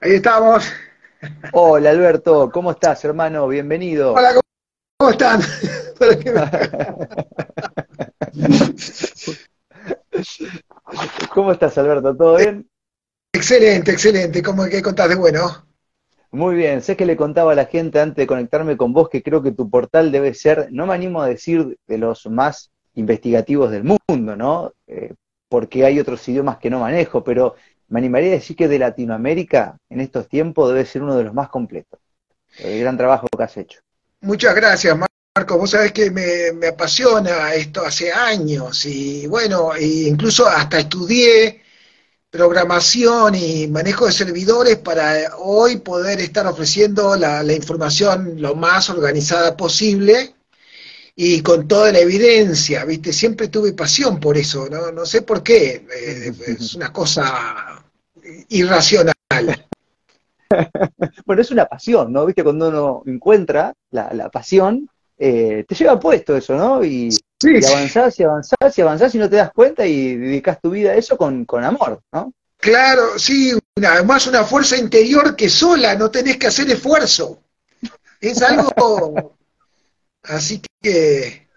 Ahí estamos. Hola Alberto, ¿cómo estás, hermano? Bienvenido. Hola, ¿cómo están? ¿Cómo estás, Alberto? ¿Todo bien? Excelente, excelente. ¿Cómo que contás de bueno? Muy bien. Sé que le contaba a la gente antes de conectarme con vos que creo que tu portal debe ser, no me animo a decir, de los más investigativos del mundo, ¿no? Eh, porque hay otros idiomas que no manejo, pero me animaría a decir que de Latinoamérica en estos tiempos debe ser uno de los más completos. El gran trabajo que has hecho. Muchas gracias, Marco. Vos sabés que me, apasiona esto hace años y bueno, e incluso hasta estudié programación y manejo de servidores para hoy poder estar ofreciendo la, información lo más organizada posible y con toda la evidencia, ¿viste? Siempre tuve pasión por eso, no, no sé por qué, eh, es una cosa irracional. bueno, es una pasión, ¿no? Viste, cuando uno encuentra la, pasión, eh, te lleva puesto eso, ¿no? Y, avanzás y avanzás y avanzás y no te das cuenta y dedicas tu vida a eso con, con amor, ¿no? Claro, sí, además una fuerza interior que sola no tenés que hacer esfuerzo. Es algo... Así que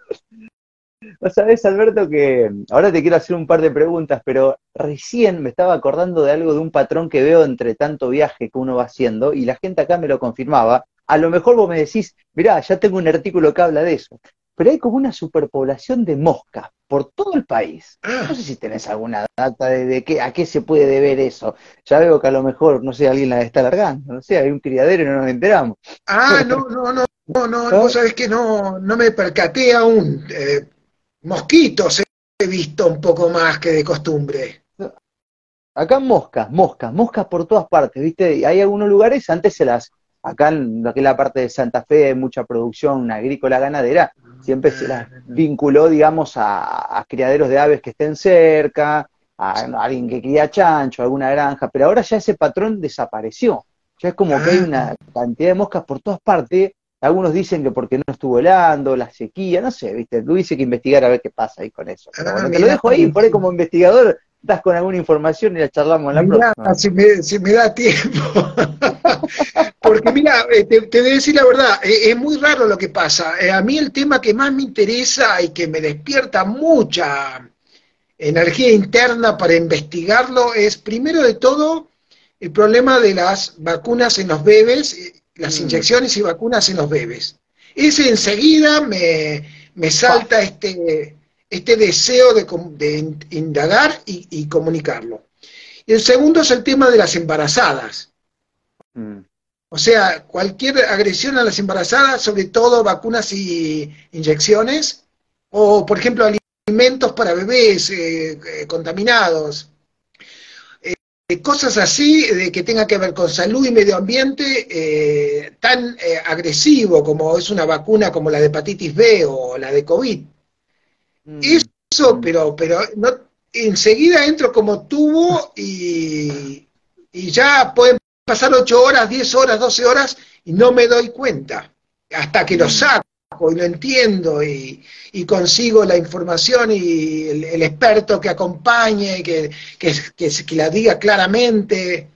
Vos sabés, Alberto, que ahora te quiero hacer un par de preguntas, pero recién me estaba acordando de algo de un patrón que veo entre tanto viaje que uno va haciendo, y la gente acá me lo confirmaba. A lo mejor vos me decís, mirá, ya tengo un artículo que habla de eso, pero hay como una superpoblación de moscas por todo el país. No sé si tenés alguna data de, qué, a qué se puede deber eso. Ya veo que a lo mejor, no sé, alguien la está largando, no sé, hay un criadero y no nos enteramos. Ah, no, no, no, no, no, vos sabés que no, no me percaté aún. Eh, mosquitos he visto un poco más que de costumbre. Acá moscas, moscas, moscas por todas partes, ¿viste? Hay algunos lugares, antes se las, acá en lo que es la parte de Santa Fe, hay mucha producción agrícola ganadera, siempre se las vinculó, digamos, a, criaderos de aves que estén cerca, a, alguien que cría chancho, alguna granja, pero ahora ya ese patrón desapareció. Ya es como que hay ah. una cantidad de moscas por todas partes algunos dicen que porque no estuvo helando, la sequía, no sé, viste, tuviste que investigar a ver qué pasa ahí con eso. Ah, te lo dejo ahí, por ahí como investigador, estás con alguna información y la charlamos en la próxima. Si me, si me da tiempo. porque mira, eh, te, te, voy a decir la verdad, eh, es muy raro lo que pasa. Eh, a mí el tema que más me interesa y que me despierta mucha energía interna para investigarlo es, primero de todo, el problema de las vacunas en los bebés las mm. inyecciones y vacunas en los bebés. Ese enseguida me, me salta este, este deseo de, indagar y, comunicarlo. Y el segundo es el tema de las embarazadas. Mm. O sea, cualquier agresión a las embarazadas, sobre todo vacunas y inyecciones, o por ejemplo alimentos para bebés eh, eh, contaminados, cosas así de que tenga que ver con salud y medio ambiente eh, tan eh, agresivo como es una vacuna como la de hepatitis B o la de COVID. Mm. Eso, pero, pero no, enseguida entro como tubo y, y ya pueden pasar 8 horas, 10 horas, 12 horas y no me doy cuenta hasta que lo mm. Saco y lo entiendo y, consigo la información y el, experto que acompañe, que, que, que, la diga claramente,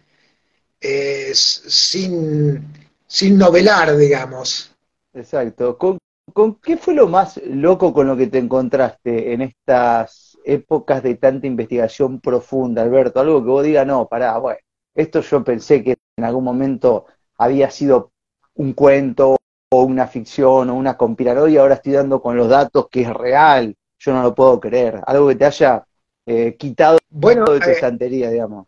eh, sin, sin novelar, digamos. Exacto. ¿Con, ¿Con qué fue lo más loco con lo que te encontraste en estas épocas de tanta investigación profunda, Alberto? Algo que vos digas, no, pará, bueno, esto yo pensé que en algún momento había sido un cuento o una ficción o una conspiranoia ahora estoy dando con los datos que es real, yo no lo puedo creer, algo que te haya eh, quitado bueno, de tu eh, estantería, digamos.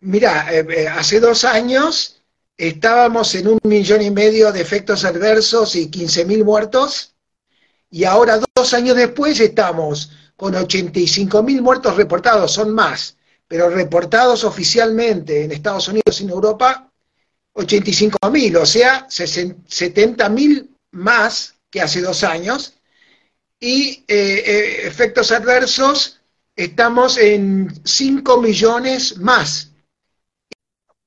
Mira, eh, hace dos años estábamos en un millón y medio de efectos adversos y 15 mil muertos, y ahora dos años después estamos con 85 mil muertos reportados, son más, pero reportados oficialmente en Estados Unidos y en Europa, 85 mil, o sea, 70 mil más que hace dos años. Y eh, eh, efectos adversos, estamos en 5 millones más.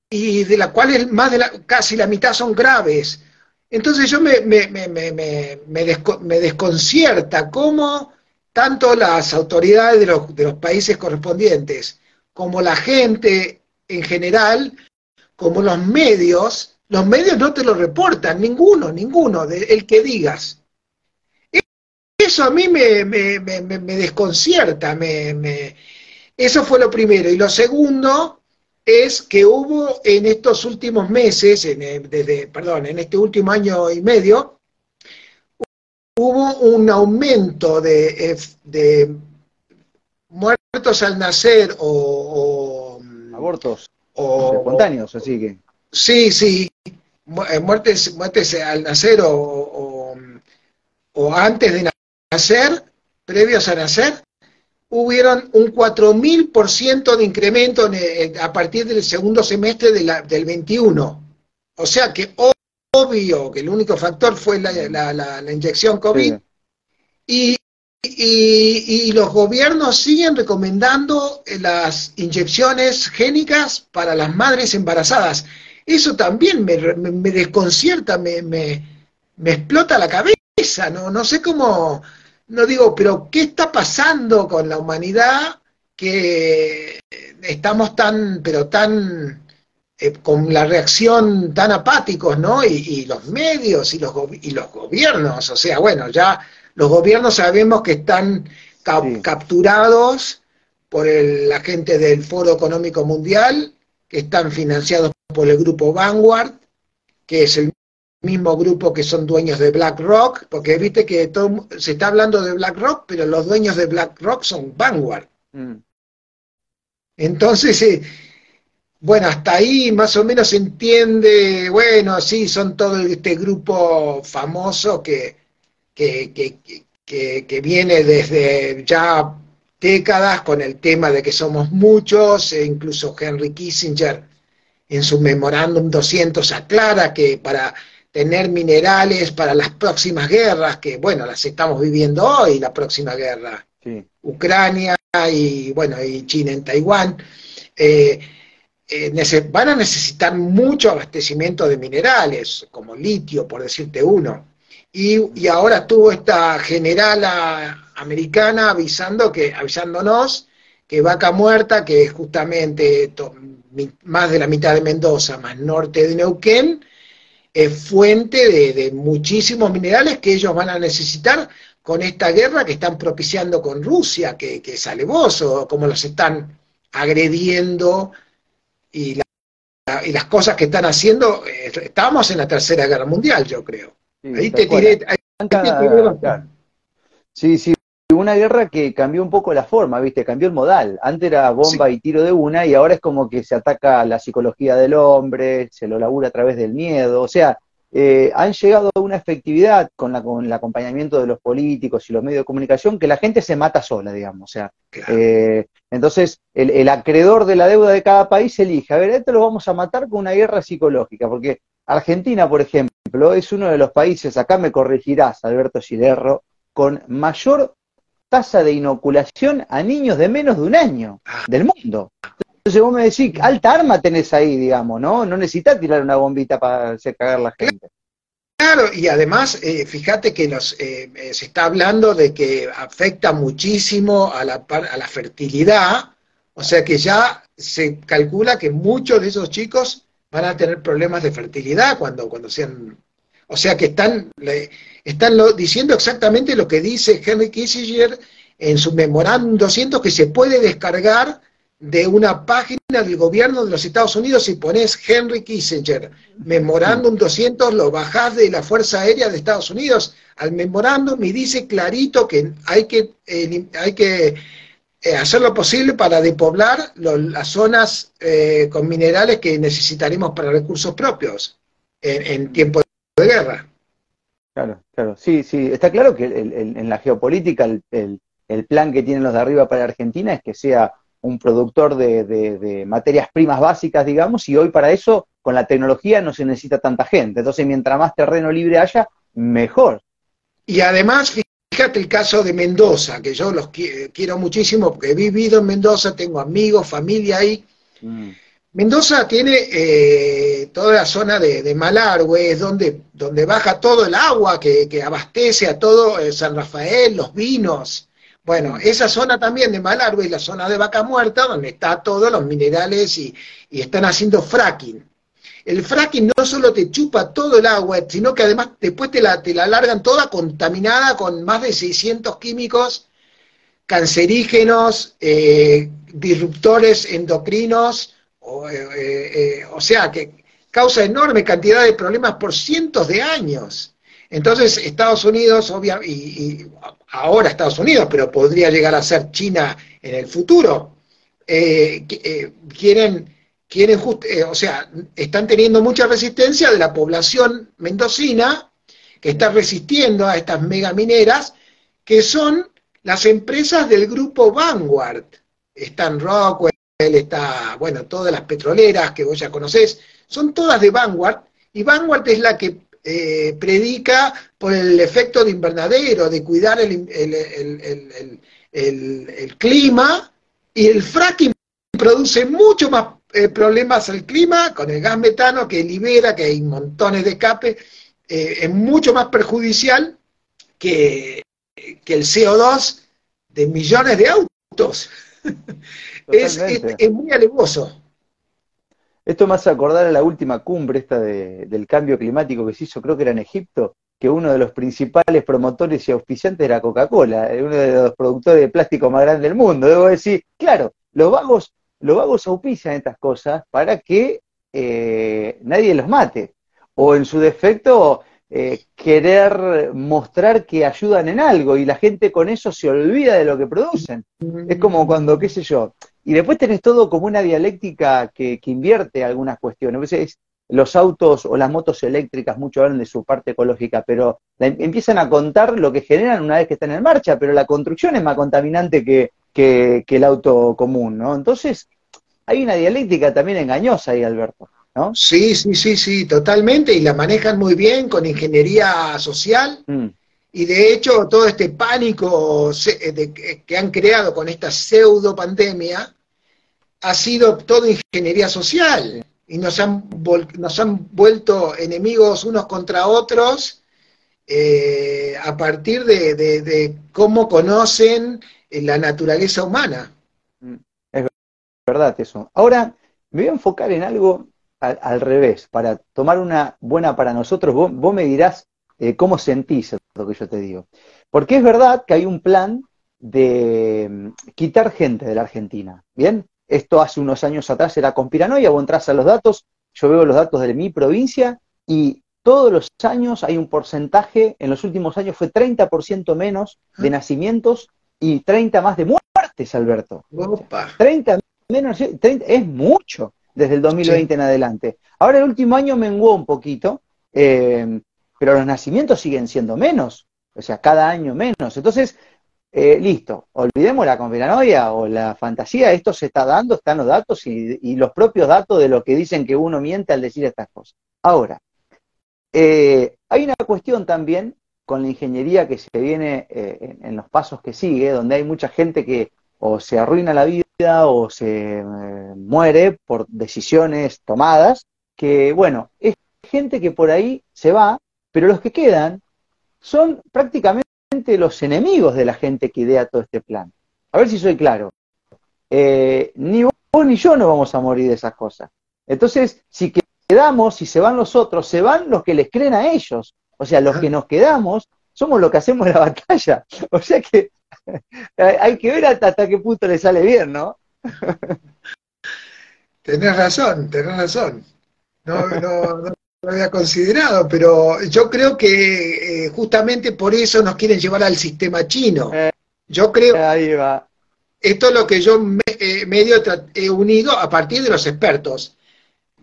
Y de las cuales más de la, casi la mitad son graves. Entonces yo me, me, me, me desconcierta cómo tanto las autoridades de los, de los países correspondientes como la gente en general como los medios, los medios no te lo reportan, ninguno, ninguno, de, el que digas. Eso a mí me, me, me, me desconcierta, eso fue lo primero. Y lo segundo es que hubo en estos últimos meses, en, desde, perdón, en este último año y medio, hubo un aumento de, eh, de muertos al nacer o, abortos o, espontáneos, así que sí, sí, eh, muertes, muertes al nacer o, o antes de nacer, previos a nacer, hubieron un 4.000% de incremento a partir del segundo semestre del 21. O sea que obvio que el único factor fue la, inyección COVID. Y, y, los gobiernos siguen recomendando eh, las inyecciones génicas para las madres embarazadas. Eso también me, desconcierta, me, me, explota la cabeza, ¿no? No sé cómo, no digo, pero ¿qué está pasando con la humanidad que estamos tan, pero tan, eh, con la reacción tan apáticos, ¿no? Y, los medios y los, y los gobiernos, o sea, bueno, ya los gobiernos sabemos que están capturados por la gente del Foro Económico Mundial, que están financiados por el grupo Vanguard, que es el mismo grupo que son dueños de BlackRock, porque viste que todo, se está hablando de BlackRock, pero los dueños de BlackRock son Vanguard. Mm. Entonces, eh, bueno, hasta ahí más o menos se entiende, bueno, sí, son todo este grupo famoso que, que, que, que, viene desde ya décadas con el tema de que somos muchos, e incluso Henry Kissinger en su memorándum 200 aclara que para tener minerales para las próximas guerras, que bueno, las estamos viviendo hoy, la próxima guerra, Ucrania y bueno, y China en Taiwán, eh, eh, van a necesitar mucho abastecimiento de minerales, como litio, por decirte uno. Y, ahora tuvo esta general americana avisando que, avisándonos que Vaca Muerta, que es justamente más de la mitad de Mendoza, más norte de Neuquén, es fuente de, muchísimos minerales que ellos van a necesitar con esta guerra que están propiciando con Rusia, que, es alevoso, como los están agrediendo y, y las cosas que están haciendo. Eh, estamos en la Tercera Guerra Mundial, yo creo ahí te tiré. sí, sí, una guerra que cambió un poco la forma, ¿viste? Cambió el modal. Antes era bomba y tiro de una, y ahora es como que se ataca la psicología del hombre, se lo labura a través del miedo. O sea, eh, han llegado a una efectividad con, la, con el acompañamiento de los políticos y los medios de comunicación que la gente se mata sola, digamos. O sea, eh, entonces el, el, acreedor de la deuda de cada país elige, a ver, esto lo vamos a matar con una guerra psicológica, porque Argentina, por ejemplo, es uno de los países, acá me corregirás, Alberto Gilerro, con mayor tasa de inoculación a niños de menos de un año del mundo. Entonces vos me decís, alta arma tenés ahí, digamos, ¿no? No necesitas tirar una bombita para hacer cagar la gente. Claro, y además, eh, fíjate que nos, eh, eh, se está hablando de que afecta muchísimo a la, a la fertilidad, o sea que ya se calcula que muchos de esos chicos van a tener problemas de fertilidad cuando, cuando sean... O sea que están, están diciendo exactamente lo que dice Henry Kissinger en su memorándum 200, que se puede descargar de una página del gobierno de los Estados Unidos. Y pones Henry Kissinger, memorándum 200, lo bajás de la Fuerza Aérea de Estados Unidos al memorándum y dice clarito que hay que, eh, hay que hacer lo posible para depoblar las zonas eh, con minerales que necesitaremos para recursos propios en, tiempo de guerra. Claro, claro. Sí, sí. Está claro que en la geopolítica el, plan que tienen los de arriba para Argentina es que sea un productor de, materias primas básicas, digamos, y hoy para eso, con la tecnología, no se necesita tanta gente. Entonces, mientras más terreno libre haya, mejor. Y además, Fíjate el caso de Mendoza, que yo los quiero muchísimo porque he vivido en Mendoza, tengo amigos, familia ahí. Mm. Mendoza tiene eh, toda la zona de, Malargüe, es donde, donde baja todo el agua que, abastece a todo eh, San Rafael, los vinos. Bueno, mm. esa zona también de Malargüe es la zona de Vaca Muerta, donde está todos los minerales y, y están haciendo fracking. El fracking no solo te chupa todo el agua, sino que además después te la, te la largan toda contaminada con más de 600 químicos cancerígenos, eh, disruptores endocrinos, o, eh, eh, o sea, que causa enorme cantidad de problemas por cientos de años. Entonces, Estados Unidos, obviamente, y, ahora Estados Unidos, pero podría llegar a ser China en el futuro, quieren quieren eh, o sea, están teniendo mucha resistencia de la población mendocina que está resistiendo a estas megamineras, que son las empresas del grupo Vanguard. Están Rockwell, está, bueno, todas las petroleras que vos ya conocés, son todas de Vanguard, y Vanguard es la que eh, predica por el efecto de invernadero, de cuidar el, el clima, y el fracking produce mucho más eh, problemas al clima con el gas metano que libera, que hay montones de escape, eh, es mucho más perjudicial que, que, el CO2 de millones de autos. es, muy alevoso. Esto me hace acordar a la última cumbre esta del cambio climático que se hizo, creo que era en Egipto, que uno de los principales promotores y auspiciantes era Coca-Cola, uno de los productores de plástico más grandes del mundo. Debo decir, claro, los vagos los vagos auspician estas cosas para que eh, nadie los mate. O en su defecto, eh, querer mostrar que ayudan en algo y la gente con eso se olvida de lo que producen. Es como cuando, qué sé yo, y después tenés todo como una dialéctica que, invierte algunas cuestiones. A veces los autos o las motos eléctricas, mucho hablan de su parte ecológica, pero empiezan a contar lo que generan una vez que están en marcha, pero la construcción es más contaminante que, que, el auto común, ¿no? Entonces, hay una dialéctica también engañosa ahí, Alberto, ¿no? Sí, sí, sí, sí, totalmente, y la manejan muy bien con ingeniería social, mm. y de hecho todo este pánico eh, que han creado con esta pseudo pandemia ha sido todo ingeniería social, y nos han, nos han vuelto enemigos unos contra otros, eh, a partir de, cómo conocen la naturaleza humana. Verdad eso. Ahora, me voy a enfocar en algo al, revés, para tomar una buena para nosotros. Vos, me dirás eh, cómo sentís lo que yo te digo. Porque es verdad que hay un plan de mm, quitar gente de la Argentina. ¿Bien? Esto hace unos años atrás era con piranoia, vos entras a los datos, yo veo los datos de mi provincia y todos los años hay un porcentaje, en los últimos años fue 30% menos de nacimientos y 30 más de muertes, Alberto. 30 menos, es mucho desde el 2020 en adelante. Ahora el último año menguó un poquito, eh, pero los nacimientos siguen siendo menos, o sea, cada año menos. Entonces, eh, listo, olvidemos la conspiranoia o la fantasía, esto se está dando, están los datos y, los propios datos de lo que dicen que uno miente al decir estas cosas. Ahora, eh, hay una cuestión también con la ingeniería que se viene eh, en, los pasos que sigue, donde hay mucha gente que o se arruina la vida o se eh, muere por decisiones tomadas, que bueno, es gente que por ahí se va, pero los que quedan son prácticamente los enemigos de la gente que idea todo este plan. A ver si soy claro. Eh, ni vos ni yo no vamos a morir de esas cosas. Entonces, si quedamos, si se van los otros, se van los que les creen a ellos. O sea, los que nos quedamos somos los que hacemos la batalla. O sea que hay que ver hasta, qué punto le sale bien, ¿no? tenés razón, tenés razón. No, no, no lo había considerado, pero yo creo que eh, justamente por eso nos quieren llevar al sistema chino. Eh, yo creo. Ahí va. Esto es lo que yo eh, medio he unido a partir de los expertos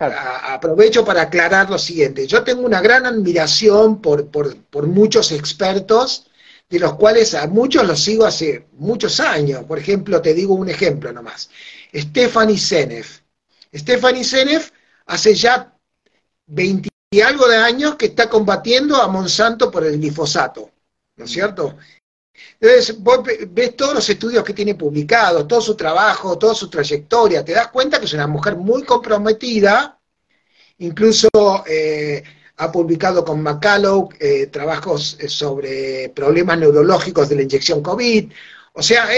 aprovecho para aclarar lo siguiente. Yo tengo una gran admiración por, muchos expertos, de los cuales a muchos los sigo hace muchos años. Por ejemplo, te digo un ejemplo nomás. Stephanie Senef. Stephanie Senef hace ya 20 y algo de años que está combatiendo a Monsanto por el glifosato, ¿no es cierto? Entonces, vos ves todos los estudios que tiene publicados, todo su trabajo, toda su trayectoria, te das cuenta que es una mujer muy comprometida, incluso eh, ha publicado con McCullough eh, trabajos eh, sobre problemas neurológicos de la inyección COVID. O sea,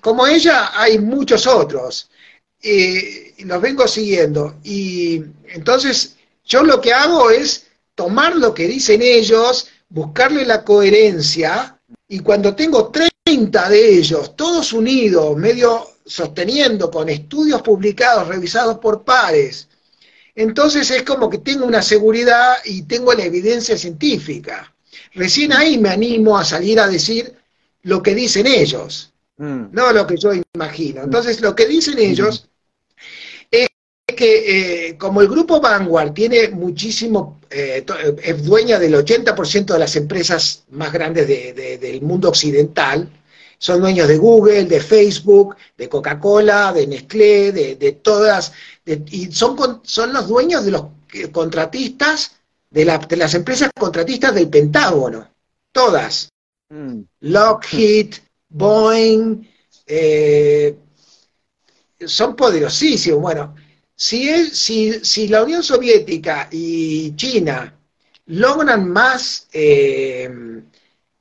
como ella hay muchos otros, los vengo siguiendo. Y entonces Yo lo que hago es tomar lo que dicen ellos, buscarle la coherencia, y cuando tengo 30 de ellos, todos unidos, medio sosteniendo con estudios publicados, revisados por pares, entonces es como que tengo una seguridad y tengo la evidencia científica. Recién ahí me animo a salir a decir lo que dicen ellos, mm. no lo que yo imagino. Entonces lo que dicen ellos que eh, como el grupo Vanguard tiene muchísimo, eh, es dueña del 80% de las empresas más grandes del mundo occidental, son dueños de Google, de Facebook, de Coca-Cola, de Nestlé, de, todas, y son, son los dueños de los contratistas, de, las empresas contratistas del Pentágono, todas. Mm. Lockheed, Boeing, eh, son poderosísimos. Bueno, si, si, la Unión Soviética y China logran más eh,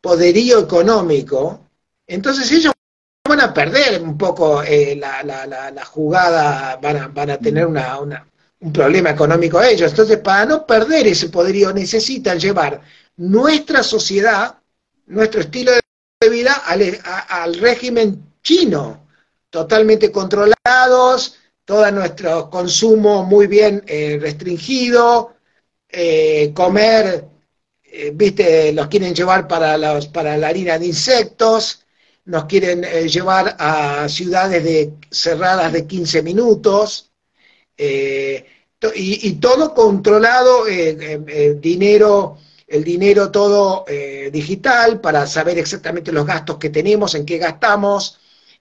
poderío económico, entonces ellos van a perder un poco eh, la, jugada, van a, tener un problema económico ellos. Entonces, para no perder ese poderío, necesitan llevar nuestra sociedad, nuestro estilo de vida al régimen chino, totalmente controlados, todo nuestro consumo muy bien eh, restringido, eh, comer, viste, los quieren llevar para, los, para la harina de insectos, nos quieren llevar a ciudades de, cerradas de 15 minutos, y, todo controlado, dinero, el dinero todo digital para saber exactamente los gastos que tenemos, en qué gastamos,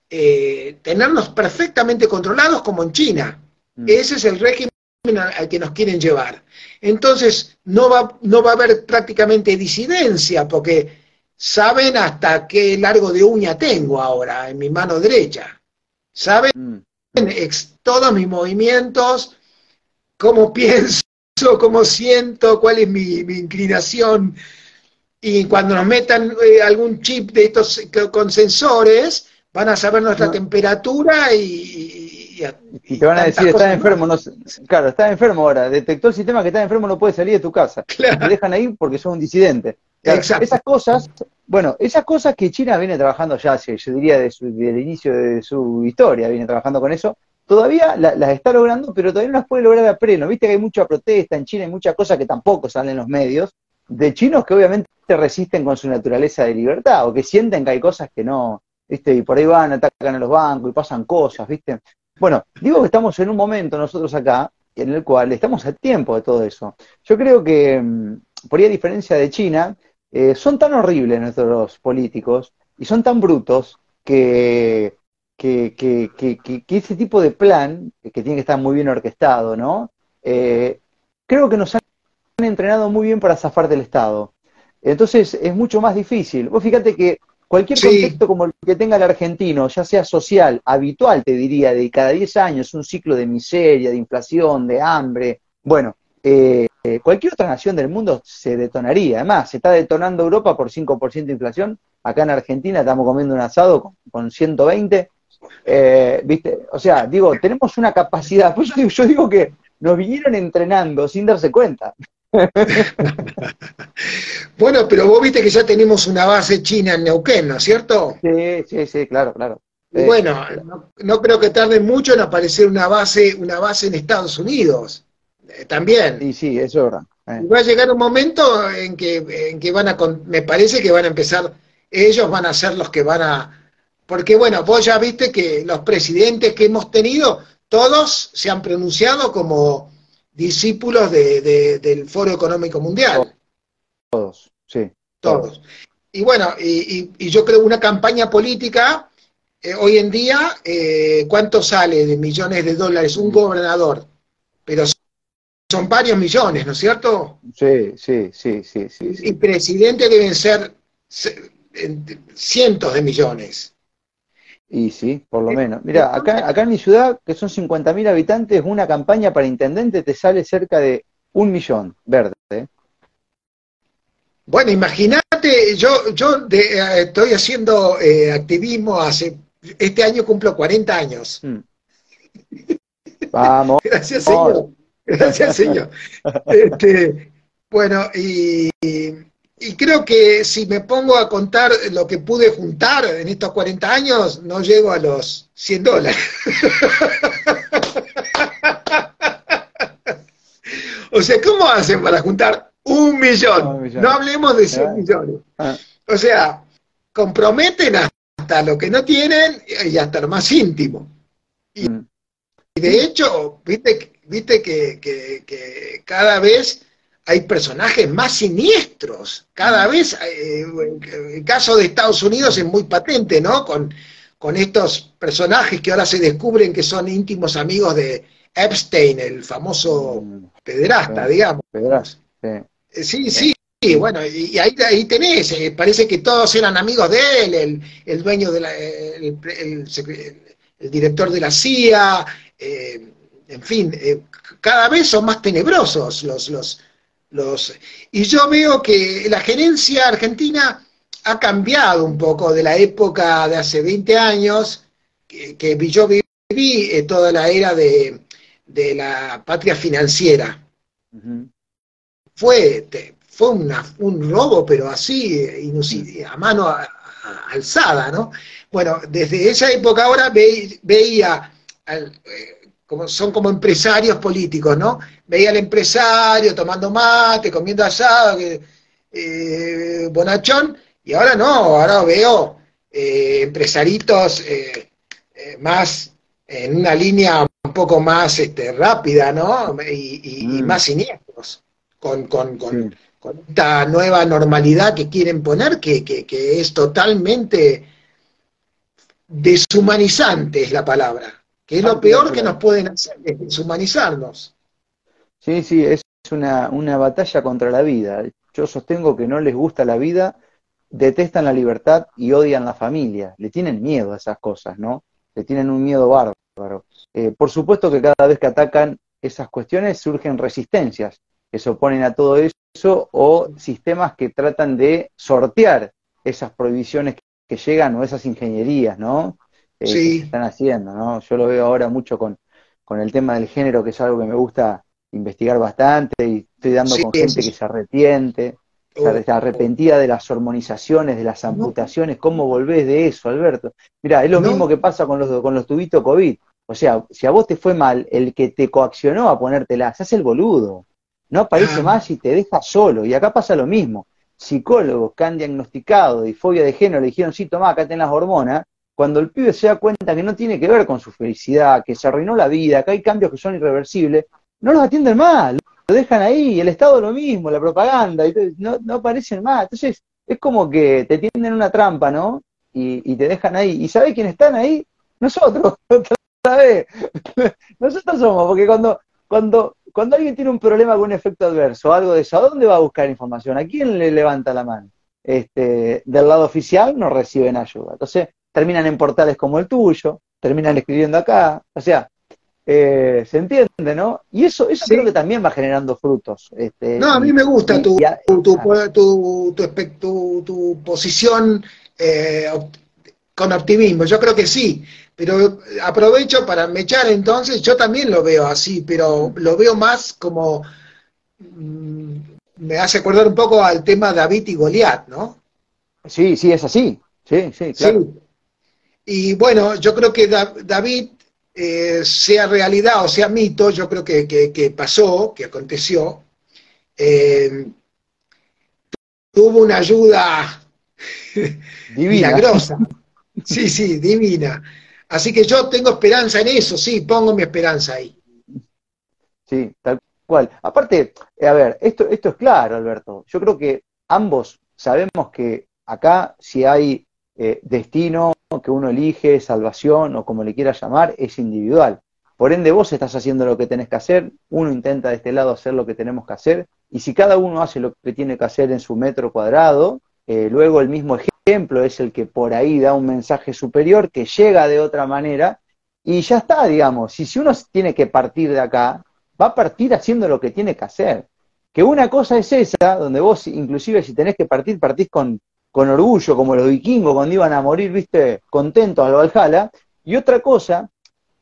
eh, tenernos perfectamente controlados como en China. Mm. Ese es el régimen al que nos quieren llevar. Entonces, no va, no va a haber prácticamente disidencia, porque saben hasta qué largo de uña tengo ahora en mi mano derecha. Saben mm. todos mis movimientos, cómo pienso, cómo siento, cuál es mi, inclinación. Y cuando nos metan eh, algún chip de estos con sensores, van a saber nuestra temperatura y, y, te van a decir, estás enfermo, no, claro, estás enfermo ahora, detectó el sistema que estás enfermo, no puedes salir de tu casa. Te dejan ahí porque sos un disidente. Esas cosas, bueno, esas cosas que China viene trabajando ya, yo diría, de del inicio de su historia, viene trabajando con eso, todavía las está logrando, pero todavía no las puede lograr a pleno. Viste que hay mucha protesta en China, hay muchas cosas que tampoco salen en los medios, de chinos que obviamente resisten con su naturaleza de libertad, o que sienten que hay cosas que no, ¿viste? Y por ahí van, atacan a los bancos y pasan cosas, ¿viste? Bueno, digo que estamos en un momento nosotros acá en el cual estamos a tiempo de todo eso. Yo creo que, mm, por ahí a diferencia de China, eh, son tan horribles nuestros políticos y son tan brutos que, que, que, que, ese tipo de plan, que tiene que estar muy bien orquestado, ¿no? Eh, creo que nos han entrenado muy bien para zafar del Estado. Entonces es mucho más difícil. Vos fíjate que Cualquier contexto como el que tenga el argentino, ya sea social, habitual, te diría, de cada 10 años, un ciclo de miseria, de inflación, de hambre, bueno, eh, cualquier otra nación del mundo se detonaría. Además, se está detonando Europa por 5% de inflación. Acá en Argentina estamos comiendo un asado con, 120. Eh, ¿viste? O sea, digo, tenemos una capacidad. Pues yo digo que nos vinieron entrenando sin darse cuenta. bueno, pero vos viste que ya tenemos una base china en Neuquén, ¿no es cierto? Sí, sí, sí, claro, claro. bueno, no, creo que tarde mucho en aparecer una base, una base en Estados Unidos. Eh, también. Y sí, eso es verdad. Eh. Va a llegar un momento en que, en que van a, me parece que van a empezar, ellos van a ser los que van a, porque bueno, vos ya viste que los presidentes que hemos tenido, todos se han pronunciado como discípulos de, del Foro Económico Mundial. Todos, sí. Todos. Y bueno, y, yo creo una campaña política, eh, hoy en día, eh, ¿cuánto sale de millones de dólares un gobernador? Pero son varios millones, ¿no es cierto? Sí, sí, sí, sí. sí, Y presidente deben ser cientos de millones. Y sí, por lo menos. Mira, acá, acá en mi ciudad, que son 50.000 habitantes, una campaña para intendente te sale cerca de un millón verde. ¿eh? Bueno, imagínate, yo, yo eh, estoy haciendo eh, activismo hace, este año cumplo 40 años. Mm. Vamos. Gracias, señor. Gracias, señor. Este, bueno, y, y creo que si me pongo a contar lo que pude juntar en estos 40 años, no llego a los 100 dólares. o sea, ¿cómo hacen para juntar un millón? No hablemos de 100 ah. millones. Ah. O sea, comprometen hasta lo que no tienen y hasta lo más íntimo. Y, mm. de hecho, viste, viste que, que cada vez hay personajes más siniestros. Cada vez, eh, el caso de Estados Unidos es muy patente, ¿no? Con, con estos personajes que ahora se descubren que son íntimos amigos de Epstein, el famoso pederasta, digamos. Pederasta, sí. sí, sí, bueno, y ahí, ahí tenés, eh, parece que todos eran amigos de él, el, el dueño de la, el, el, director de la CIA, eh, en fin, cada vez son más tenebrosos los, los, y yo veo que la gerencia argentina ha cambiado un poco de la época de hace 20 años, que, yo viví eh, toda la era de, la patria financiera. Fue, fue un robo, pero así, a mano alzada, ¿no? Bueno, desde esa época ahora veía al, eh, como, son como empresarios políticos, ¿no? Veía al empresario tomando mate, comiendo asado, eh, bonachón, y ahora no, ahora veo eh, empresaritos eh, más en una línea un poco más este, rápida, ¿no? Y, mm. más siniestros, con, esta nueva normalidad que quieren poner, que, que es totalmente deshumanizante, es la palabra que es lo peor que nos pueden hacer, es deshumanizarnos. Sí, sí, es una, una batalla contra la vida. Yo sostengo que no les gusta la vida, detestan la libertad y odian la familia. Le tienen miedo a esas cosas, ¿no? Le tienen un miedo bárbaro. Eh, por supuesto que cada vez que atacan esas cuestiones surgen resistencias que se oponen a todo eso o sistemas que tratan de sortear esas prohibiciones que llegan o esas ingenierías, ¿no? Eh, sí. están haciendo, ¿no? Yo lo veo ahora mucho con, con, el tema del género, que es algo que me gusta investigar bastante, y estoy dando con gente que se arrepiente, se arrepentida de las hormonizaciones, de las amputaciones, ¿cómo volvés de eso, Alberto? Mira, es lo mismo que pasa con los, con los tubitos COVID. O sea, si a vos te fue mal, el que te coaccionó a ponértela, se hace el boludo. No aparece ah. más y te deja solo. Y acá pasa lo mismo. Psicólogos que han diagnosticado de fobia de género le dijeron, sí, toma, acá tenés las hormonas, cuando el pibe se da cuenta que no tiene que ver con su felicidad, que se arruinó la vida, que hay cambios que son irreversibles, no los atienden mal, lo dejan ahí, el Estado lo mismo, la propaganda, y no, no aparecen más. Entonces, es como que te tienden una trampa, ¿no? Y, te dejan ahí. ¿Y sabe quiénes están ahí? Nosotros, ¿sabes? Nosotros somos, porque cuando, cuando, cuando alguien tiene un problema con un efecto adverso, algo de eso, ¿a dónde va a buscar información? ¿A quién le levanta la mano? Este, del lado oficial no reciben ayuda. Entonces, terminan en portales como el tuyo, terminan escribiendo acá, o sea, eh, se entiende, ¿no? Y eso, eso creo que también va generando frutos. Este, no, a mí me gusta tu, tu, tu, tu, posición eh, con optimismo, yo creo que sí, pero aprovecho para mechar entonces, yo también lo veo así, pero lo veo más como, mm, me hace acordar un poco al tema David y Goliat, ¿no? Sí, sí, es así, sí, sí, claro. Sí. Y bueno, yo creo que David, eh, sea realidad o sea mito, yo creo que, pasó, que aconteció, eh, tuvo una ayuda milagrosa. Sí, sí, divina. Así que yo tengo esperanza en eso, sí, pongo mi esperanza ahí. Sí, tal cual. Aparte, a ver, esto, esto es claro, Alberto. Yo creo que ambos sabemos que acá si hay eh, destino que uno elige, salvación o como le quiera llamar, es individual. Por ende, vos estás haciendo lo que tenés que hacer, uno intenta de este lado hacer lo que tenemos que hacer, y si cada uno hace lo que tiene que hacer en su metro cuadrado, eh, luego el mismo ejemplo es el que por ahí da un mensaje superior que llega de otra manera, y ya está, digamos, y si uno tiene que partir de acá, va a partir haciendo lo que tiene que hacer. Que una cosa es esa, donde vos inclusive si tenés que partir, partís con con orgullo, como los vikingos cuando iban a morir, viste, contentos al Valhalla. Y otra cosa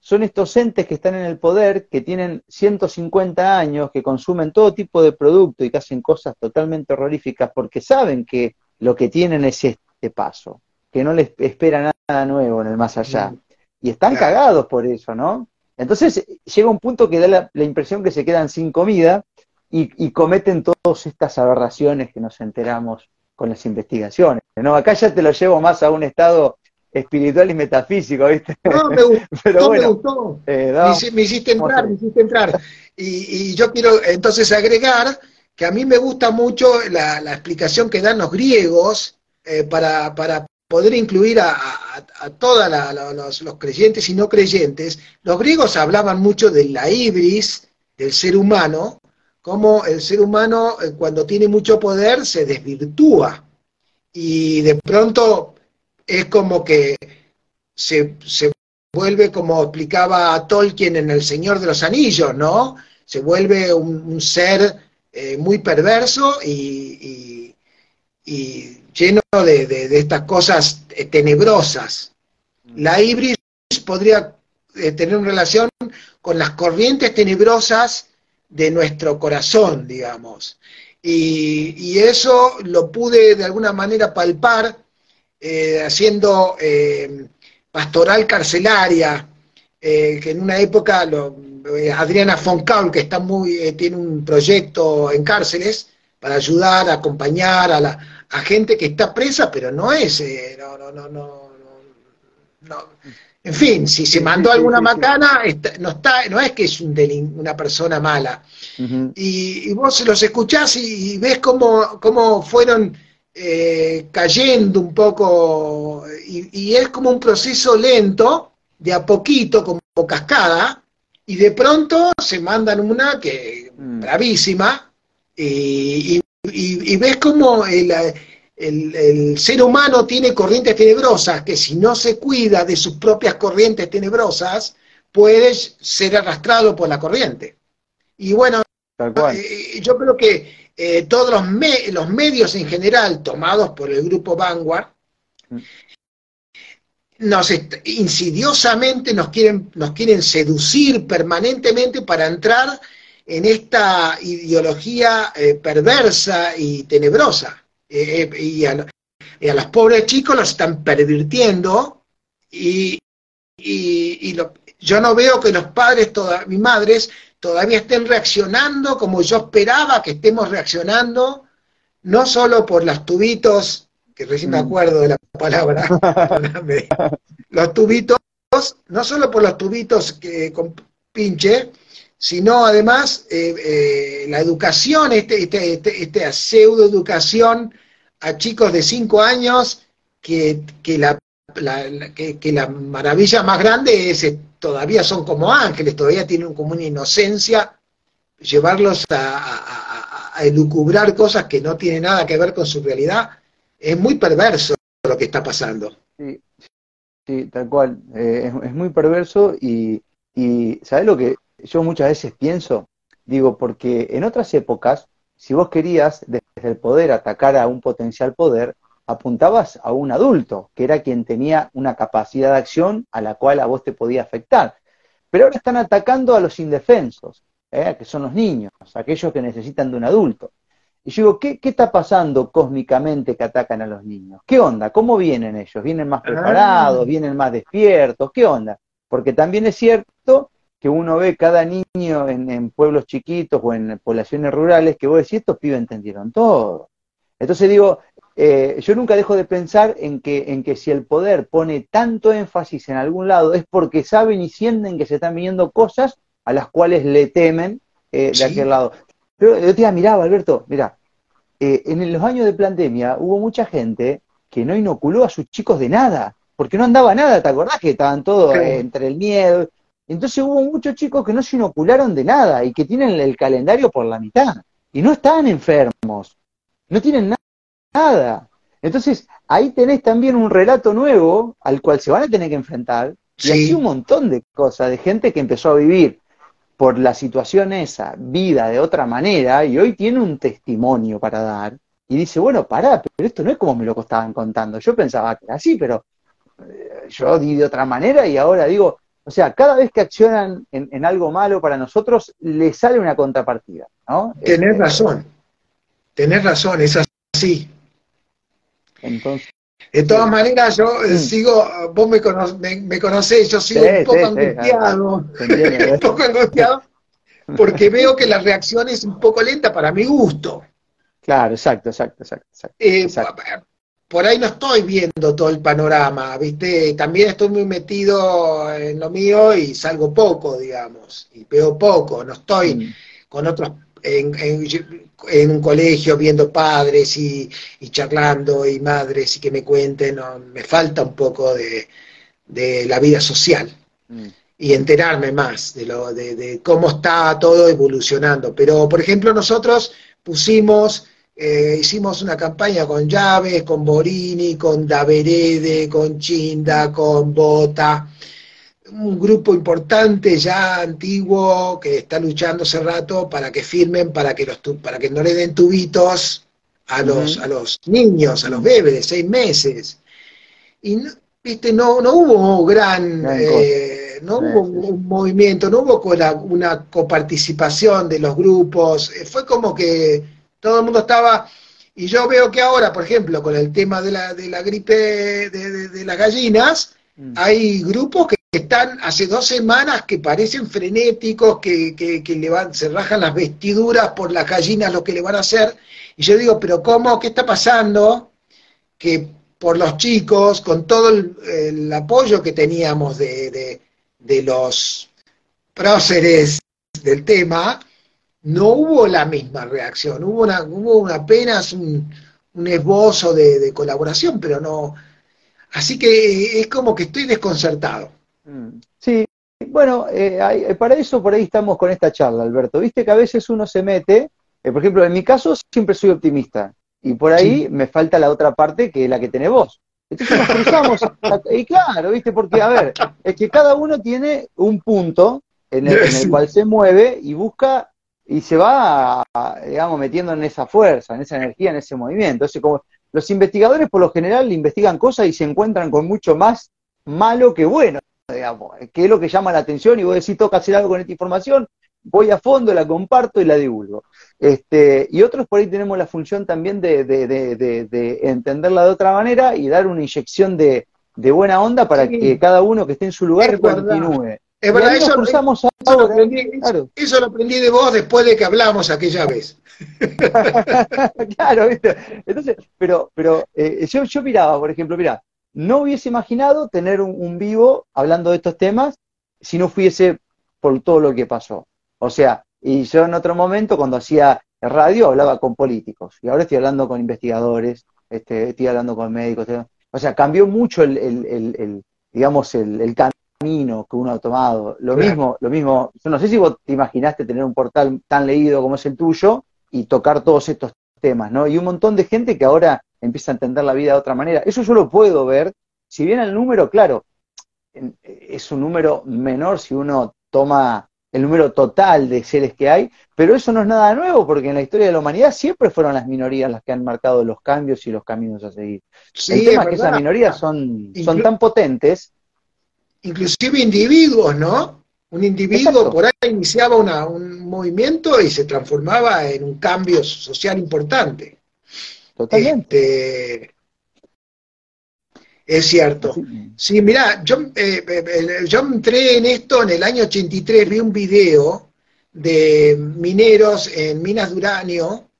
son estos entes que están en el poder, que tienen 150 años, que consumen todo tipo de producto y que hacen cosas totalmente horroríficas porque saben que lo que tienen es este paso, que no les espera nada nuevo en el más allá. Y están cagados por eso, ¿no? Entonces llega un punto que da la, impresión que se quedan sin comida y, cometen todas estas aberraciones que nos enteramos con las investigaciones. ¿no? Acá ya te lo llevo más a un estado espiritual y metafísico, ¿viste? No, me gustó, me, gustó. Eh, me, hiciste entrar, me hiciste entrar. Y, yo quiero entonces agregar que a mí me gusta mucho la, explicación que dan los griegos eh, para, para, poder incluir a, todos los, creyentes y no creyentes. Los griegos hablaban mucho de la ibris del ser humano, como el ser humano eh, cuando tiene mucho poder se desvirtúa y de pronto es como que se, vuelve, como explicaba Tolkien en El Señor de los Anillos, ¿no? Se vuelve un, ser eh, muy perverso y, lleno de, estas cosas eh, tenebrosas. La ibris podría eh, tener una relación con las corrientes tenebrosas de nuestro corazón, digamos. y, eso lo pude de alguna manera palpar eh, haciendo eh, pastoral carcelaria, eh, que en una época lo, Adriana Foncaul, que está muy, tiene un proyecto en cárceles para ayudar, a acompañar a, la, a gente que está presa, pero no es, no, no, no, no, En fin, si se mandó alguna macana, no, está, no es que es un una persona mala. y, vos los escuchás y, ves cómo, cómo fueron eh, cayendo un poco, y, es como un proceso lento, de a poquito, como cascada, y de pronto se mandan una que mm. bravísima, y, ves como el, el, ser humano tiene corrientes tenebrosas, que si no se cuida de sus propias corrientes tenebrosas, puede ser arrastrado por la corriente. Y bueno, eh, yo creo que eh, todos los, los, medios en general tomados por el grupo Vanguard, mm. nos insidiosamente nos quieren, nos quieren seducir permanentemente para entrar en esta ideología eh, perversa y tenebrosa. Eh, y, a, los pobres chicos los están pervirtiendo y, yo no veo que los padres, todas mis madres, todavía estén reaccionando como yo esperaba que estemos reaccionando, no solo por los tubitos, que recién me mm. acuerdo de la palabra, los tubitos, no solo por los tubitos que con pinche, sino además eh, eh, la educación, este, este, este, este pseudo educación a chicos de 5 años, que, la, que, la maravilla más grande es todavía son como ángeles, todavía tienen como una inocencia, llevarlos a, a, elucubrar cosas que no tienen nada que ver con su realidad, es muy perverso lo que está pasando. Sí, tal cual, eh, es, muy perverso y, y ¿sabes lo que yo muchas veces pienso? Digo, porque en otras épocas, si vos querías desde el poder atacar a un potencial poder, apuntabas a un adulto, que era quien tenía una capacidad de acción a la cual a vos te podía afectar. Pero ahora están atacando a los indefensos, ¿eh? que son los niños, aquellos que necesitan de un adulto. Y yo digo, ¿qué, está pasando cósmicamente que atacan a los niños? ¿Qué onda? ¿Cómo vienen ellos? ¿Vienen más preparados? Ah. ¿Vienen más despiertos? ¿Qué onda? Porque también es cierto que uno ve cada niño en, en pueblos chiquitos o en poblaciones rurales que vos decís, estos pibes entendieron todo. Entonces digo, eh, yo nunca dejo de pensar en que, en que si el poder pone tanto énfasis en algún lado es porque saben y sienten que se están viniendo cosas a las cuales le temen eh, de aquel lado. Pero yo te miraba, Alberto, mira, eh, en los años de pandemia hubo mucha gente que no inoculó a sus chicos de nada, porque no andaba nada, ¿te acordás que estaban todos entre el miedo? Entonces hubo muchos chicos que no se inocularon de nada y que tienen el calendario por la mitad y no estaban enfermos, no tienen nada nada. Entonces, ahí tenés también un relato nuevo al cual se van a tener que enfrentar. Y así un montón de cosas, de gente que empezó a vivir por la situación esa, vida de otra manera, y hoy tiene un testimonio para dar. Y dice, bueno, pará, pero esto no es como me lo estaban contando. Yo pensaba que era así, pero eh, yo di de otra manera y ahora digo, O sea, cada vez que accionan en, algo malo para nosotros, le sale una contrapartida, ¿no? Tenés este, razón, tenés razón, es así. Entonces, de todas maneras, yo eh, mm. sigo, vos me, me, conocés, yo sigo un poco angustiado, un poco angustiado, porque veo que la reacción es un poco lenta para mi gusto. Claro, exacto, exacto, exacto. Eh, por ahí no estoy viendo todo el panorama, ¿viste? También estoy muy metido en lo mío y salgo poco, digamos, y veo poco, no estoy mm. con otros en, un colegio viendo padres y, charlando y madres y que me cuenten, me falta un poco de, la vida social mm. y enterarme más de, lo, de, cómo está todo evolucionando. Pero, por ejemplo, nosotros pusimos, eh, hicimos una campaña con Llaves, con Borini, con Daverede, con Chinda, con Bota, un grupo importante ya antiguo que está luchando hace rato para que firmen, para que, los, para que no le den tubitos a los, a los niños, a los bebés de seis meses. Y viste, no, no hubo gran, eh, no hubo un movimiento, no hubo una coparticipación de los grupos, eh, fue como que todo el mundo estaba, y yo veo que ahora, por ejemplo, con el tema de la, de la gripe de, las gallinas, mm. hay grupos que están hace dos semanas que parecen frenéticos, que, que, le van, se rajan las vestiduras por las gallinas lo que le van a hacer. Y yo digo, pero ¿cómo? ¿Qué está pasando? Que por los chicos, con todo el, apoyo que teníamos de, de, los próceres del tema, no hubo la misma reacción. Hubo, una, hubo apenas un, un esbozo de, de colaboración, pero no... Así que es como que estoy desconcertado. Mm. Sí, bueno, eh, eh, para eso por ahí estamos con esta charla, Alberto. Viste que a veces uno se mete, eh, por ejemplo, en mi caso siempre soy optimista, y por ahí me falta la otra parte que es la que tenés vos. Entonces nos cruzamos, y claro, viste, porque a ver, es que cada uno tiene un punto en el, cual se mueve y busca y se va, digamos, metiendo en esa fuerza, en esa energía, en ese movimiento. Entonces, como los investigadores por lo general investigan cosas y se encuentran con mucho más malo que bueno digamos, que es lo que llama la atención y vos decís, toca hacer algo con esta información, voy a fondo, la comparto y la divulgo. Este, y otros por ahí tenemos la función también de, de, entenderla de otra manera y dar una inyección de, buena onda para que cada uno que esté en su lugar continúe. Es verdad, eso, lo aprendí, eso, lo aprendí, de vos después de que hablamos aquella vez. claro, ¿viste? Entonces, pero, pero eh, yo, yo miraba, por ejemplo, mira, no hubiese imaginado tener un, vivo hablando de estos temas si no fuese por todo lo que pasó. O sea, y yo en otro momento cuando hacía radio hablaba con políticos y ahora estoy hablando con investigadores, este, estoy hablando con médicos. o sea, cambió mucho el, digamos, el, camino que uno ha tomado. Lo mismo, lo mismo, yo no sé si vos te imaginaste tener un portal tan leído como es el tuyo y tocar todos estos temas, ¿no? Y un montón de gente que ahora empieza a entender la vida de otra manera. Eso yo lo puedo ver. Si bien el número, claro, es un número menor si uno toma el número total de seres que hay, pero eso no es nada nuevo, porque en la historia de la humanidad siempre fueron las minorías las que han marcado los cambios y los caminos a seguir. el tema es, que esas minorías son, son tan potentes. Inclusive individuos, ¿no? Un individuo por ahí iniciaba un movimiento y se transformaba en un cambio social importante. Totalmente. Este, es cierto. Sí, mira, yo, eh, eh, eh, yo entré en esto en el año 83, vi un video de mineros en minas de uranio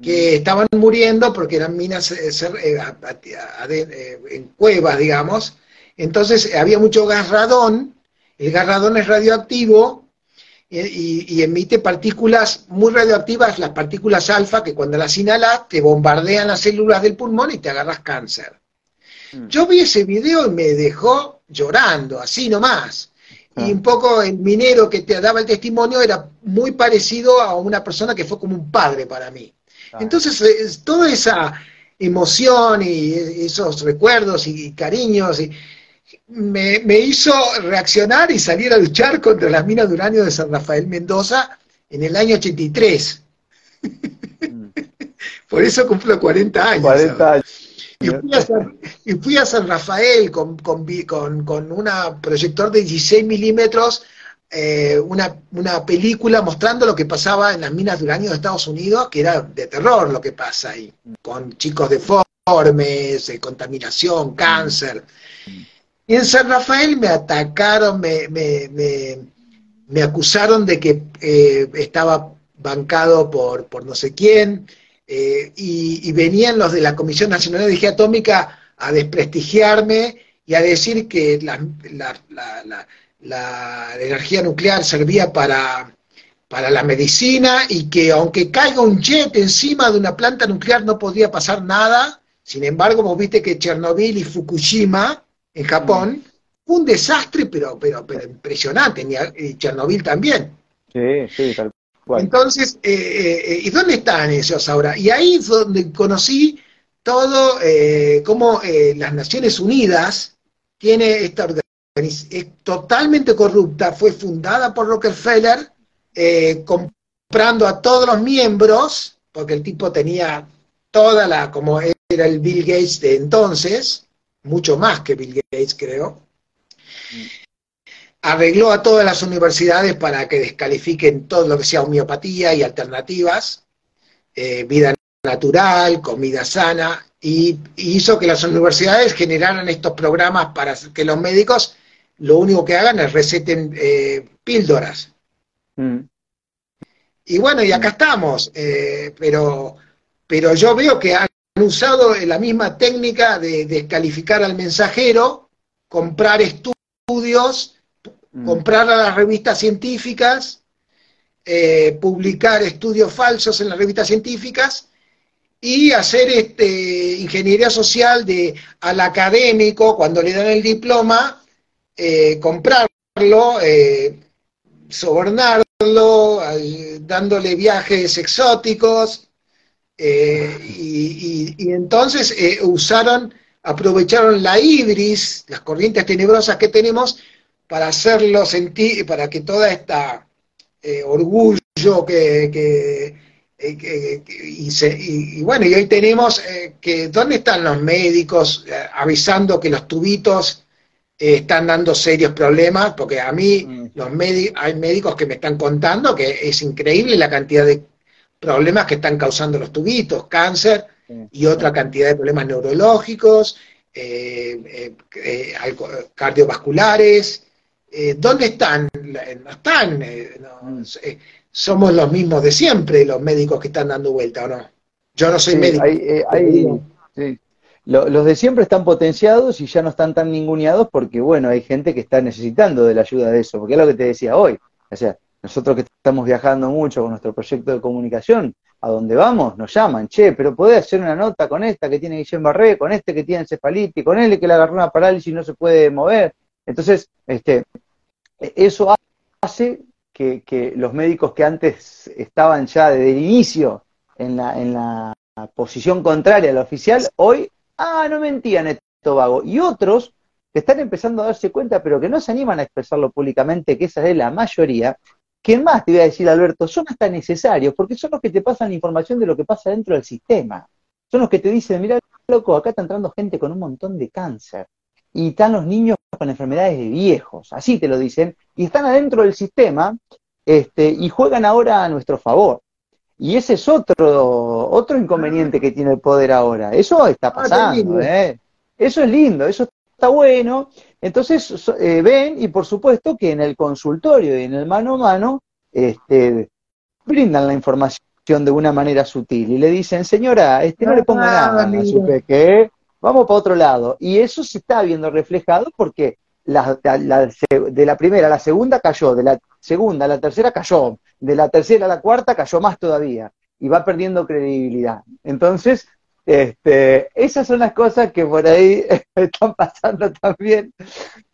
que mm. estaban muriendo porque eran minas en cuevas, digamos. Entonces había mucho gas radón, el gas radón es radioactivo y, emite partículas muy radioactivas, las partículas alfa, que cuando las inhalas te bombardean las células del pulmón y te agarras cáncer. Mm. Yo vi ese video y me dejó llorando, así nomás. Y ah. un poco el minero que te daba el testimonio era muy parecido a una persona que fue como un padre para mí. Ah. Entonces, toda esa emoción y esos recuerdos y cariños y, me, hizo reaccionar y salir a luchar contra las minas de uranio de San Rafael Mendoza en el año 83. Mm. Por eso cumplo 40 años. 40 años. y, fui a San, Rafael con, con, con, una proyector de 16 milímetros, eh, una, una, película mostrando lo que pasaba en las minas de uranio de Estados Unidos, que era de terror lo que pasa ahí, con chicos deformes, eh, contaminación, cáncer. Y en San Rafael me atacaron, me, me, me, acusaron de que eh, estaba bancado por, por no sé quién, eh, y, venían los de la Comisión Nacional de Energía Atómica a desprestigiarme y a decir que la, energía nuclear servía para, para la medicina y que aunque caiga un jet encima de una planta nuclear no podría pasar nada. Sin embargo, vos viste que Chernobyl y Fukushima en Japón fue un desastre, pero, pero, pero impresionante, y Chernobyl también. Sí, sí, tal entonces, eh, eh, ¿y dónde están ellos ahora? Y ahí es donde conocí todo, eh, cómo las Naciones Unidas tiene esta organización, es totalmente corrupta, fue fundada por Rockefeller, comprando a todos los miembros, porque el tipo tenía toda la, como era el Bill Gates de entonces, mucho más que Bill Gates creo. Arregló a todas las universidades para que descalifiquen todo lo que sea homeopatía y alternativas, eh, vida natural, comida sana, y, hizo que las universidades generaran estos programas para que los médicos lo único que hagan es receten eh, píldoras. Mm. Y bueno, y acá estamos, eh, pero, pero yo veo que han usado la misma técnica de descalificar al mensajero, comprar estudios Mm. comprar a las revistas científicas, eh, publicar estudios falsos en las revistas científicas y hacer este, ingeniería social de, al académico, cuando le dan el diploma, eh, comprarlo, eh, sobornarlo, dándole viajes exóticos, y, y, entonces usaron, aprovecharon la ibris, las corrientes tenebrosas que tenemos, para hacerlo sentir, para que toda esta eh, orgullo que, eh, y, bueno, y hoy tenemos eh, que, ¿dónde están los médicos avisando que los tubitos están dando serios problemas? Porque a mí mm. los hay médicos que me están contando que es increíble la cantidad de problemas que están causando los tubitos, cáncer y otra cantidad de problemas neurológicos, cardiovasculares, eh, ¿dónde están? No están, eh, mm. eh, somos los mismos de siempre, los médicos que están dando vuelta, ¿o no? Yo no soy médico. los de siempre están potenciados y ya no están tan ninguneados porque, bueno, hay gente que está necesitando de la ayuda de eso, porque es lo que te decía hoy. O sea, nosotros que estamos viajando mucho con nuestro proyecto de comunicación, a donde vamos, nos llaman, che, pero podés hacer una nota con esta que tiene Guillén Barré, con este que tiene encefalitis, con él que le agarró una parálisis y no se puede mover. Entonces, este, eso hace que, los médicos que antes estaban ya desde el inicio en la, en la posición contraria a la oficial, hoy, ah, no mentían esto vago. Y otros que están empezando a darse cuenta, pero que no se animan a expresarlo públicamente, que esa es la mayoría, que más te voy a decir, Alberto, son hasta necesarios, porque son los que te pasan la información de lo que pasa dentro del sistema. Son los que te dicen, mira, loco, acá está entrando gente con un montón de cáncer y están los niños con enfermedades de viejos, así te lo dicen, y están adentro del sistema este, y juegan ahora a nuestro favor. Y ese es otro, otro inconveniente que tiene el poder ahora. Eso está ah, pasando, ¿eh? Eso es lindo, eso está bueno. Entonces eh, ven y por supuesto que en el consultorio y en el mano a mano este, brindan la información de una manera sutil y le dicen, señora, este no le ponga nada a su peque, vamos para otro lado. Y eso se está viendo reflejado porque de la primera a la segunda cayó, de la segunda a la tercera cayó, de la tercera a la cuarta cayó más todavía y va perdiendo credibilidad. Entonces, este, esas son las cosas que por ahí están pasando también.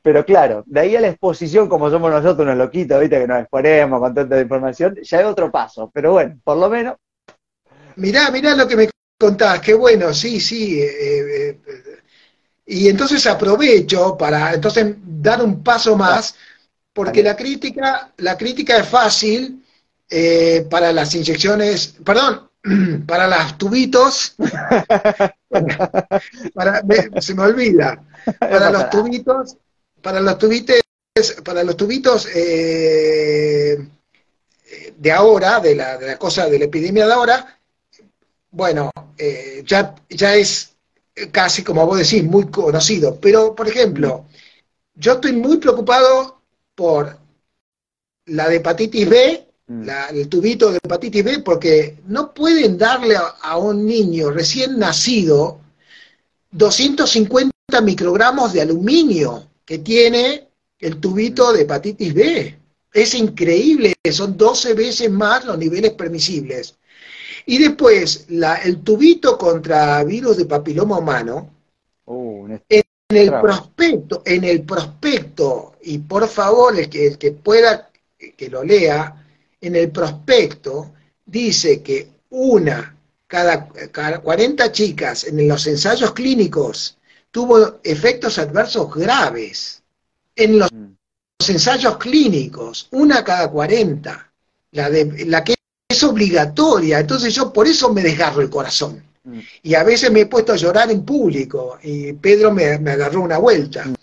Pero claro, de ahí a la exposición, como somos nosotros unos loquitos, ¿viste? que nos exponemos con tanta información, ya es otro paso. Pero bueno, por lo menos. Mirá, mirá lo que me contás, qué bueno, sí, sí. Eh, eh, y entonces aprovecho para entonces dar un paso más, porque la crítica, la crítica es fácil eh, para las inyecciones, perdón, para los tubitos, para, se me olvida, para los tubitos, para los tubites, para los tubitos eh, de ahora, de la, de la cosa de la epidemia de ahora, bueno, eh, ya, ya es casi, como vos decís, muy conocido. Pero, por ejemplo, yo estoy muy preocupado por la de hepatitis B, mm. el tubito de hepatitis B, porque no pueden darle a, un niño recién nacido 250 microgramos de aluminio que tiene el tubito de hepatitis B. Es increíble, son 12 veces más los niveles permisibles. Y después, la, el tubito contra virus de papiloma humano, uh, en el prospecto, en el prospecto, y por favor, el que, el que pueda que lo lea, en el prospecto dice que una cada, cada 40 chicas en los ensayos clínicos tuvo efectos adversos graves. En los, mm. ensayos clínicos, una cada 40. La, de, la que es obligatoria, entonces yo por eso me desgarro el corazón. Mm. Y a veces me he puesto a llorar en público y Pedro me, agarró una vuelta. Mm.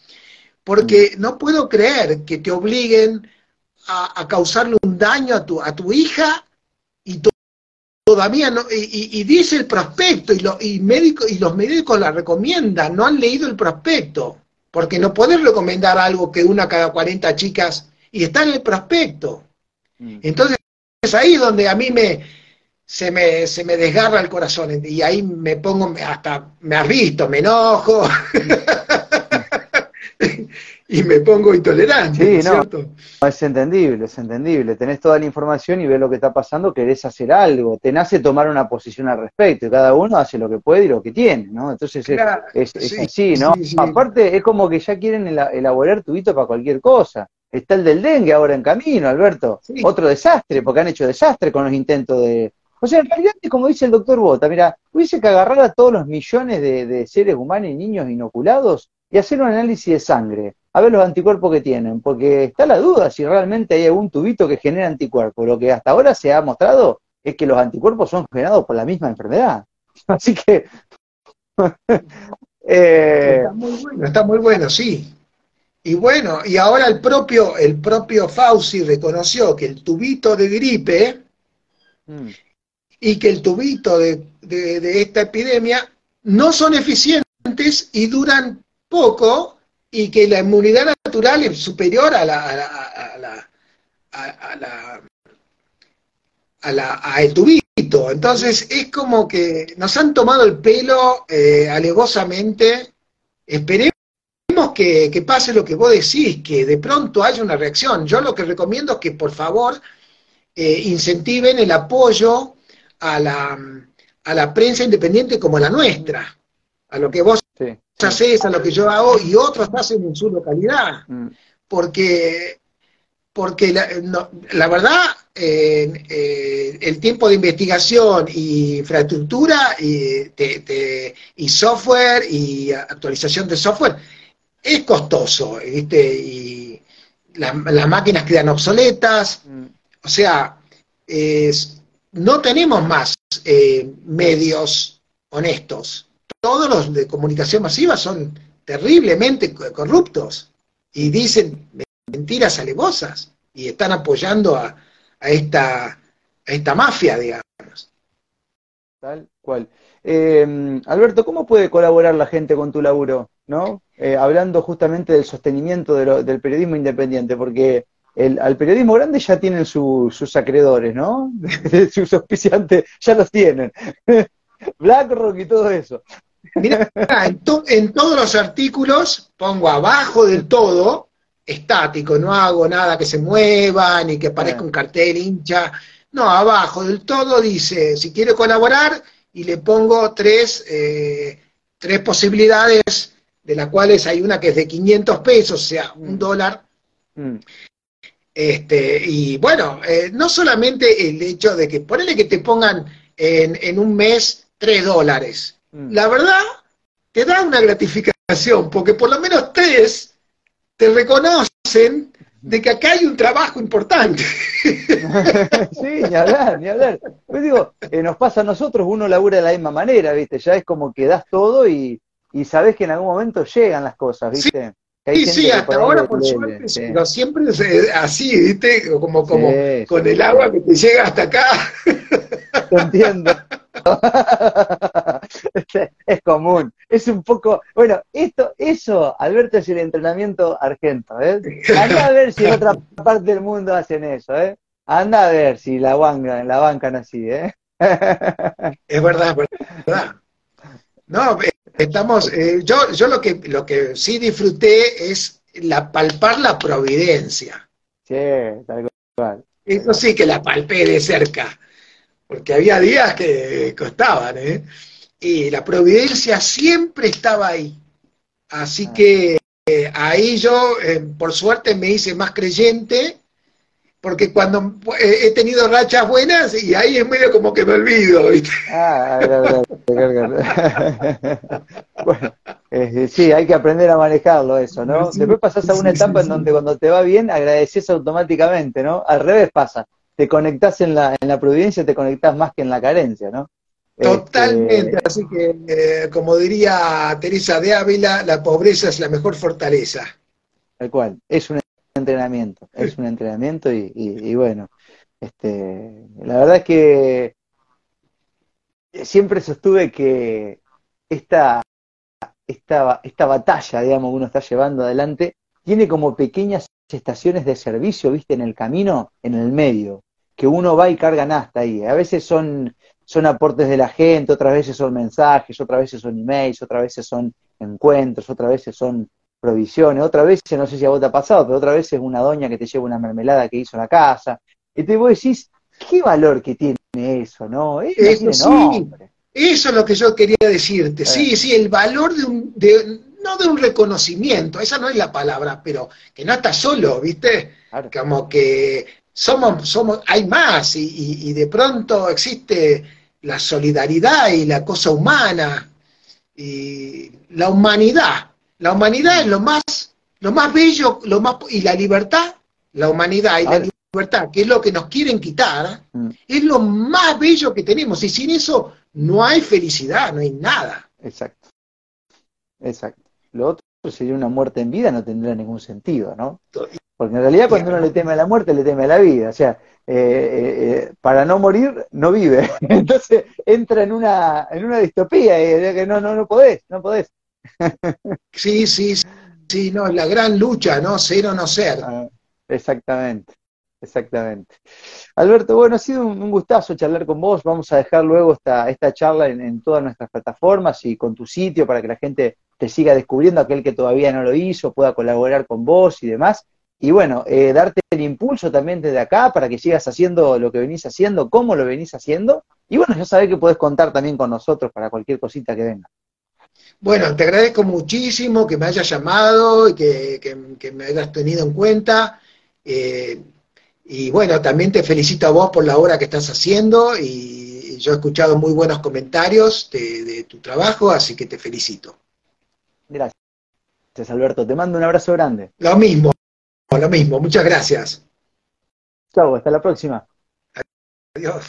Porque no puedo creer que te obliguen a, causarle un daño a tu, a tu hija y todavía no, y, dice el prospecto y, lo, y, médico, y los médicos la recomiendan, no han leído el prospecto, porque no puedes recomendar algo que una cada 40 chicas y está en el prospecto. Entonces es ahí donde a mí me, se, me, se me desgarra el corazón y ahí me pongo, hasta me has visto, me enojo y me pongo intolerante. Sí, no, es entendible, es entendible. Tenés toda la información y ves lo que está pasando, querés hacer algo, te nace tomar una posición al respecto y cada uno hace lo que puede y lo que tiene, ¿no? Entonces es, así, ¿no? Aparte es como que ya quieren elaborar tubito para cualquier cosa. Está el del dengue ahora en camino, Alberto. Otro desastre, porque han hecho desastre con los intentos de... O sea, en realidad, como dice el doctor Bota, mira, hubiese que agarrar a todos los millones de, seres humanos y niños inoculados y hacer un análisis de sangre, a ver los anticuerpos que tienen, porque está la duda si realmente hay algún tubito que genera anticuerpos. Lo que hasta ahora se ha mostrado es que los anticuerpos son generados por la misma enfermedad. Así que... eh... Está muy bueno, está muy bueno, sí. Y bueno, y ahora el propio, el propio Fauci reconoció que el tubito de gripe mm. y que el tubito de, esta epidemia no son eficientes y duran poco y que la inmunidad natural es superior a la, a la, a la, a la, a el tubito. Entonces es como que nos han tomado el pelo eh, alevosamente. Esperemos que, pase lo que vos decís, que de pronto haya una reacción. Yo lo que recomiendo es que por favor eh, incentiven el apoyo a la, a la prensa independiente como la nuestra, a lo que vos. Haces, a lo que yo hago y otros hacen en su localidad. Mm. Porque, porque la, verdad, eh, el tiempo de investigación y infraestructura y, y software y actualización de software es costoso, ¿viste? Y las máquinas quedan obsoletas, mm. o sea, no tenemos más eh, medios honestos. Todos los de comunicación masiva son terriblemente corruptos y dicen mentiras alevosas y están apoyando a, esta, mafia, digamos. Tal cual. Eh, Alberto, ¿cómo puede colaborar la gente con tu laburo? ¿no? Eh, hablando justamente del sostenimiento del periodismo independiente, porque el, al periodismo grande ya tienen sus acreedores, ¿no? sus auspiciantes ya los tienen. BlackRock y todo eso. Mira, en, en, todos los artículos pongo abajo del todo, estático, no hago nada que se mueva, ni que parezca un cartel hincha. No, abajo del todo dice, si quiere colaborar, y le pongo tres, eh, tres posibilidades de las cuales hay una que es de 500 pesos, o sea, un mm. dólar. Mm. Este, y bueno, eh, no solamente el hecho de que, ponele que te pongan en, un mes 3 dólares. Mm. La verdad, te da una gratificación, porque por lo menos tres te reconocen de que acá hay un trabajo importante. sí, ni hablar, ni hablar. Pues digo, eh, nos pasa a nosotros, uno labura de la misma manera, ¿viste? Ya es como que das todo y, y sabes que en algún momento llegan las cosas, ¿viste? Sí, sí, hasta ahora por suerte, pero siempre es eh, así, ¿viste? Como, como con el agua que te llega hasta acá. Te entiendo. es común, es un poco, bueno, esto, eso, Alberto, es el entrenamiento argento, ¿eh? Anda a ver si en otra parte del mundo hacen eso, ¿eh? Anda a ver si la bancan, la bancan así, ¿eh? Es verdad, es verdad. No, eh, estamos, eh, yo, yo lo que lo que sí disfruté es la palpar la providencia. Sí, tal cual. Eso sí que la palpé de cerca porque había días que costaban, ¿eh? Y la providencia siempre estaba ahí. Así ah. que eh, ahí yo, eh, por suerte, me hice más creyente, porque cuando eh, he tenido rachas buenas, y ahí es medio como que me olvido, ¿viste? Ah, bueno, sí, hay que aprender a manejarlo eso, ¿no? Después pasas a una etapa en donde cuando te va bien, agradeces automáticamente, ¿no? Al revés pasa te conectás en la, en la providencia, te conectás más que en la carencia, ¿no? Totalmente, este, así que eh, como diría Teresa de Ávila, la pobreza es la mejor fortaleza. Tal cual, es un entrenamiento, es un entrenamiento y, bueno, este, la verdad es que siempre sostuve que esta, esta, esta batalla, digamos, que uno está llevando adelante, tiene como pequeñas estaciones de servicio, viste, en el camino, en el medio que uno va y carga hasta ahí. A veces son, son aportes de la gente, otras veces son mensajes, otras veces son emails, otras veces son encuentros, otras veces son provisiones, otras veces, no sé si a vos te ha pasado, pero otra vez es una doña que te lleva una mermelada que hizo en la casa. Y te vos decís, ¿qué valor que tiene eso, no? Eso, sí, eso es lo que yo quería decirte. Sí, sí, el valor de un, de, no de un reconocimiento, esa no es la palabra, pero que no estás solo, ¿viste? Como que somos, somos, hay más y, de pronto existe la solidaridad y la cosa humana y la humanidad. La humanidad es lo más, lo más bello, lo más y la libertad, la humanidad y la libertad, que es lo que nos quieren quitar, mm. es lo más bello que tenemos y sin eso no hay felicidad, no hay nada. Exacto. Exacto. Lo otro sería una muerte en vida, no tendría ningún sentido, ¿no? Porque en realidad cuando uno le teme a la muerte, le teme a la vida. O sea, eh, eh, para no morir, no vive. Entonces entra en una, en una distopía y que no, no, no podés, no podés. Sí, sí, sí, no, la gran lucha, ¿no? Ser o no ser. Ah, exactamente, exactamente. Alberto, bueno, ha sido un, gustazo charlar con vos. Vamos a dejar luego esta, esta charla en, todas nuestras plataformas y con tu sitio para que la gente te siga descubriendo, aquel que todavía no lo hizo, pueda colaborar con vos y demás y bueno, eh, darte el impulso también desde acá para que sigas haciendo lo que venís haciendo, cómo lo venís haciendo, y bueno, ya sabés que podés contar también con nosotros para cualquier cosita que venga. Bueno, te agradezco muchísimo que me hayas llamado y que, me hayas tenido en cuenta. Eh, y bueno, también te felicito a vos por la obra que estás haciendo y yo he escuchado muy buenos comentarios de tu trabajo, así que te felicito. Gracias, Alberto. Te mando un abrazo grande. Lo mismo. Lo mismo, muchas gracias. Chau, hasta la próxima. Adiós.